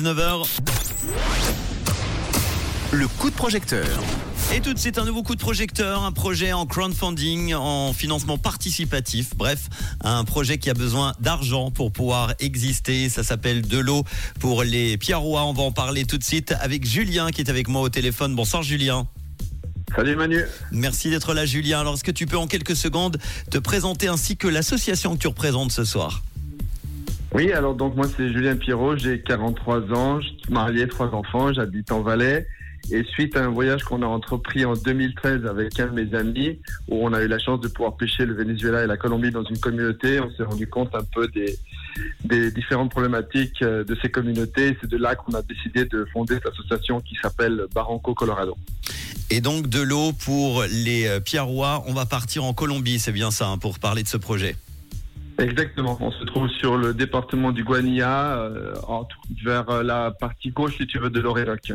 9h. Le coup de projecteur. Et tout de suite, un nouveau coup de projecteur, un projet en crowdfunding, en financement participatif. Bref, un projet qui a besoin d'argent pour pouvoir exister. Ça s'appelle De l'eau pour les Pierrois. On va en parler tout de suite avec Julien qui est avec moi au téléphone. Bonsoir Julien. Salut Manu. Merci d'être là Julien. Alors, est-ce que tu peux en quelques secondes te présenter ainsi que l'association que tu représentes ce soir? Oui, alors donc moi c'est Julien Pierrot, j'ai 43 ans, je suis marié, trois enfants, j'habite en Valais. Et suite à un voyage qu'on a entrepris en 2013 avec un de mes amis, où on a eu la chance de pouvoir pêcher le Venezuela et la Colombie dans une communauté, on s'est rendu compte un peu des, différentes problématiques euh, de ces communautés. C'est de là qu'on a décidé de fonder cette association qui s'appelle Barranco Colorado. Et donc de l'eau pour les euh, Pierrois. On va partir en Colombie, c'est bien ça, hein, pour parler de ce projet? Exactement. On se trouve sur le département du Guanilla, euh, en- vers euh, la partie gauche, si tu veux, de l'Orénoque,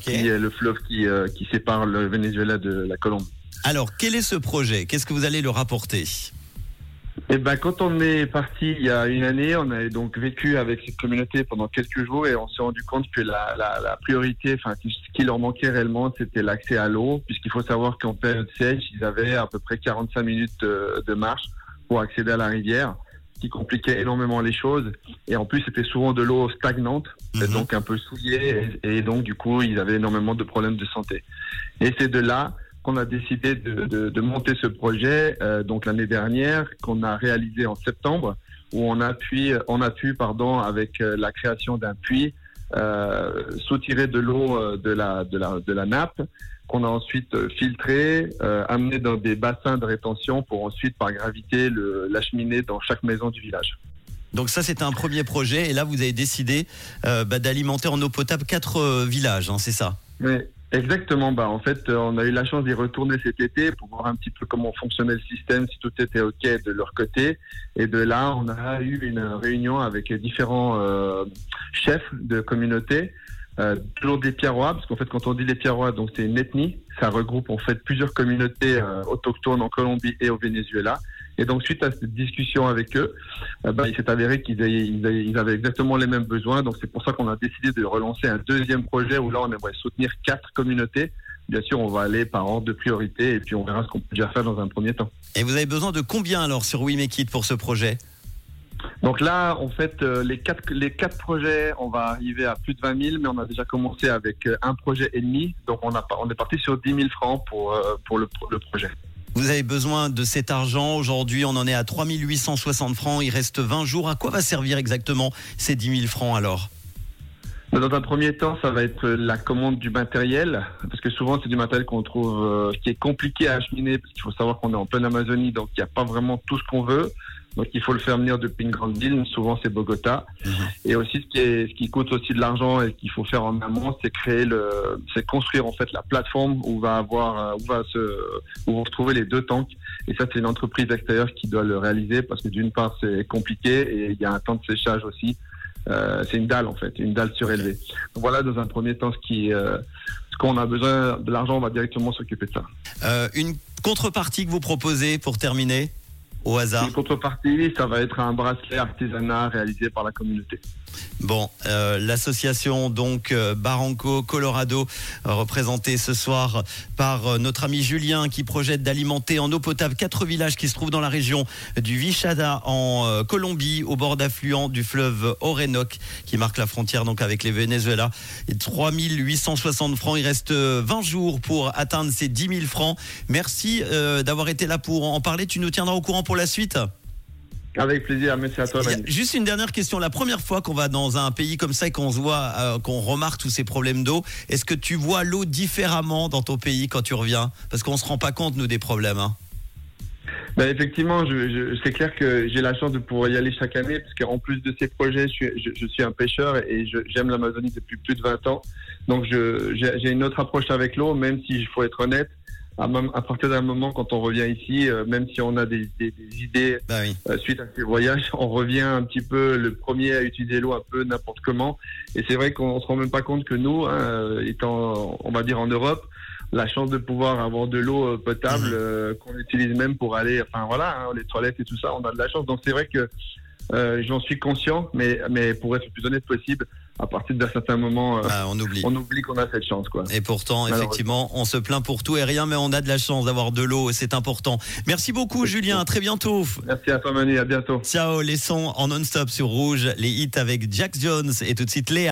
qui est le fleuve qui, euh, qui sépare le Venezuela de la Colombie. Alors, quel est ce projet? Qu'est-ce que vous allez le rapporter? Eh ben, quand on est parti il y a une année, on a donc vécu avec cette communauté pendant quelques jours et on s'est rendu compte que la, la, la priorité, enfin, ce qui leur manquait réellement, c'était l'accès à l'eau, puisqu'il faut savoir qu'en période sèche, ils avaient à peu près 45 minutes de, de marche pour accéder à la rivière, ce qui compliquait énormément les choses. Et en plus, c'était souvent de l'eau stagnante, Mhm. donc un peu souillée, et, et donc du coup, ils avaient énormément de problèmes de santé. Et c'est de là qu'on a décidé de, de, de monter ce projet, euh, donc l'année dernière, qu'on a réalisé en septembre, où on a pu, on a pu pardon, avec euh, la création d'un puits, euh, soutirer de l'eau euh, de la, de, la, de la nappe, qu'on a ensuite euh, filtré, euh, amené dans des bassins de rétention pour ensuite, par gravité, l'acheminer dans chaque maison du village. Donc ça, c'était un premier projet. Et là, vous avez décidé euh, bah, d'alimenter en eau potable quatre euh, villages, hein, c'est ça? Oui, exactement. Bah, en fait, euh, on a eu la chance d'y retourner cet été pour voir un petit peu comment fonctionnait le système, si tout était OK de leur côté. Et de là, on a eu une réunion avec différents euh, chefs de communauté, euh, toujours des Pierrois, parce qu'en fait, quand on dit les Pierrois, donc c'est une ethnie. Ça regroupe en fait plusieurs communautés euh, autochtones en Colombie et au Venezuela. Et donc, suite à cette discussion avec eux, euh, bah, il s'est avéré qu'ils avaient, ils avaient- ils avaient exactement les mêmes besoins. Donc, c'est pour ça qu'on a décidé de relancer un deuxième projet où là, on aimerait soutenir quatre communautés. Bien sûr, on va aller par ordre de priorité et puis on verra ce qu'on peut déjà faire dans un premier temps. Et vous avez besoin de combien alors sur We Make It pour ce projet? Donc là, en fait, euh, les quatre, les quatre projets, on va arriver à plus de 20 000, mais on a déjà commencé avec euh, un projet et demi. Donc, on, a, pas- on est parti sur 10 000 francs pour, pour le, le projet. Vous avez besoin de cet argent. Aujourd'hui, on en est à 3860 francs. Il reste 20 jours. À quoi va servir exactement ces 10 000 francs alors? Dans un premier temps, ça va être la commande du matériel, parce que souvent c'est du matériel qu'on trouve euh, qui est compliqué à acheminer, parce qu'il faut savoir qu'on est en pleine Amazonie, donc il n'y a pas vraiment tout ce qu'on veut. Donc il faut le faire venir depuis une grande ville, souvent c'est Bogota. Mhm. Et aussi ce qui, est, ce qui coûte aussi de l'argent et qu'il faut faire en amont, c'est créer le, c'est construire en fait la plateforme où va avoir, euh, où va se, où vont se trouver les deux tanks. Et ça c'est une entreprise extérieure qui doit le réaliser parce que d'une part c'est compliqué et il y a un temps de séchage aussi. Euh, c'est une dalle en fait, une dalle surélevée. Voilà dans un premier temps ce qui, euh, ce qu'on a besoin de l'argent, on va directement s'occuper de ça. Euh, Une contrepartie que vous proposez pour terminer? Au hasard Une contrepartie, ça va être un bracelet artisanat réalisé par la communauté. Bon, euh, l'association donc euh, Barranco Colorado, représentée ce soir par euh, notre ami Julien, qui projette d'alimenter en eau potable quatre villages qui se trouvent dans la région du Vichada en Colombie, au bord d'affluent du fleuve Orénoque, qui marque la frontière donc avec les Venezuela. Et 3860 francs. Il reste euh, 20 jours pour atteindre ces 10 000 francs. Merci euh, d'avoir été là pour en parler. Tu nous tiendras au courant pour la suite. Avec plaisir, merci à toi. Juste une dernière question. La première fois qu'on va dans un pays comme ça et qu'on se voit, euh, qu'on remarque tous ces problèmes d'eau, est-ce que tu vois l'eau différemment dans ton pays quand tu reviens? Parce qu'on se rend pas compte nous des problèmes. hein. Ben, effectivement, je, je- c'est clair que j'ai la chance de pouvoir y aller chaque année, parce qu'en plus de ces projets, je suis, je, je suis un pêcheur et j'aime l'Amazonie depuis plus de 20 ans. Donc je- j'ai j'ai une autre approche avec l'eau, même si il faut être honnête. À, à partir d'un moment, quand on revient ici, euh, même si on a des, des- des idées Bah oui. euh, suite à ces voyages, on revient un petit peu le premier à utiliser l'eau un peu n'importe comment. Et c'est vrai qu'on se rend même pas compte que nous, hein, euh, étant, on va dire en Europe, la chance de pouvoir avoir de l'eau euh, potable Mhm. euh, qu'on utilise même pour aller, enfin voilà, hein, les toilettes et tout ça, on a de la chance. Donc c'est vrai que euh, j'en suis conscient, mais mais pour être le plus honnête possible, à partir d'un certain moment, euh, Ah, on oublie. on oublie qu'on a cette chance, quoi. Et pourtant, effectivement, on se plaint pour tout et rien, mais on a de la chance d'avoir de l'eau, c'est important. Merci beaucoup, Julien. À très bientôt. Merci à toi, Manu. À bientôt. Ciao, les sons en non-stop sur Rouge, les hits avec Jack Jones et tout de suite Léa.